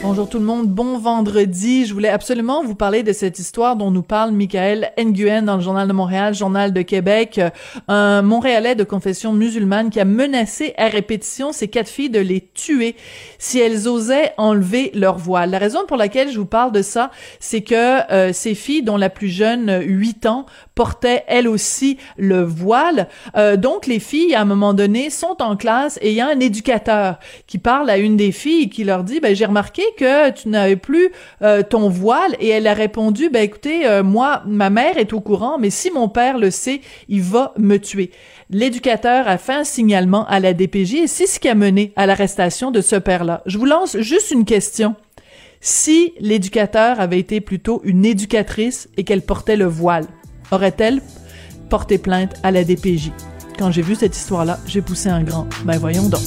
Bonjour tout le monde, bon vendredi. Je voulais absolument vous parler de cette histoire dont nous parle Michael Nguyen dans le Journal de Montréal, Journal de Québec, un Montréalais de confession musulmane qui a menacé à répétition ses quatre filles de les tuer si elles osaient enlever leur voile. La raison pour laquelle je vous parle de ça, c'est que euh, ces filles, dont la plus jeune, 8 ans, portaient elles aussi le voile. Euh, donc les filles, à un moment donné, sont en classe et il y a un éducateur qui parle à une des filles et qui leur dit, ben j'ai remarqué que tu n'avais plus euh, ton voile. Et elle a répondu ben écoutez euh, moi ma mère est au courant mais si mon père le sait il va me tuer. L'éducateur a fait un signalement à la DPJ et c'est ce qui a mené à l'arrestation de ce père-là. Je vous lance juste une question. Si l'éducateur avait été plutôt une éducatrice et qu'elle portait le voile aurait-elle porté plainte à la DPJ quand j'ai vu cette histoire-là, j'ai poussé un grand. Ben voyons donc.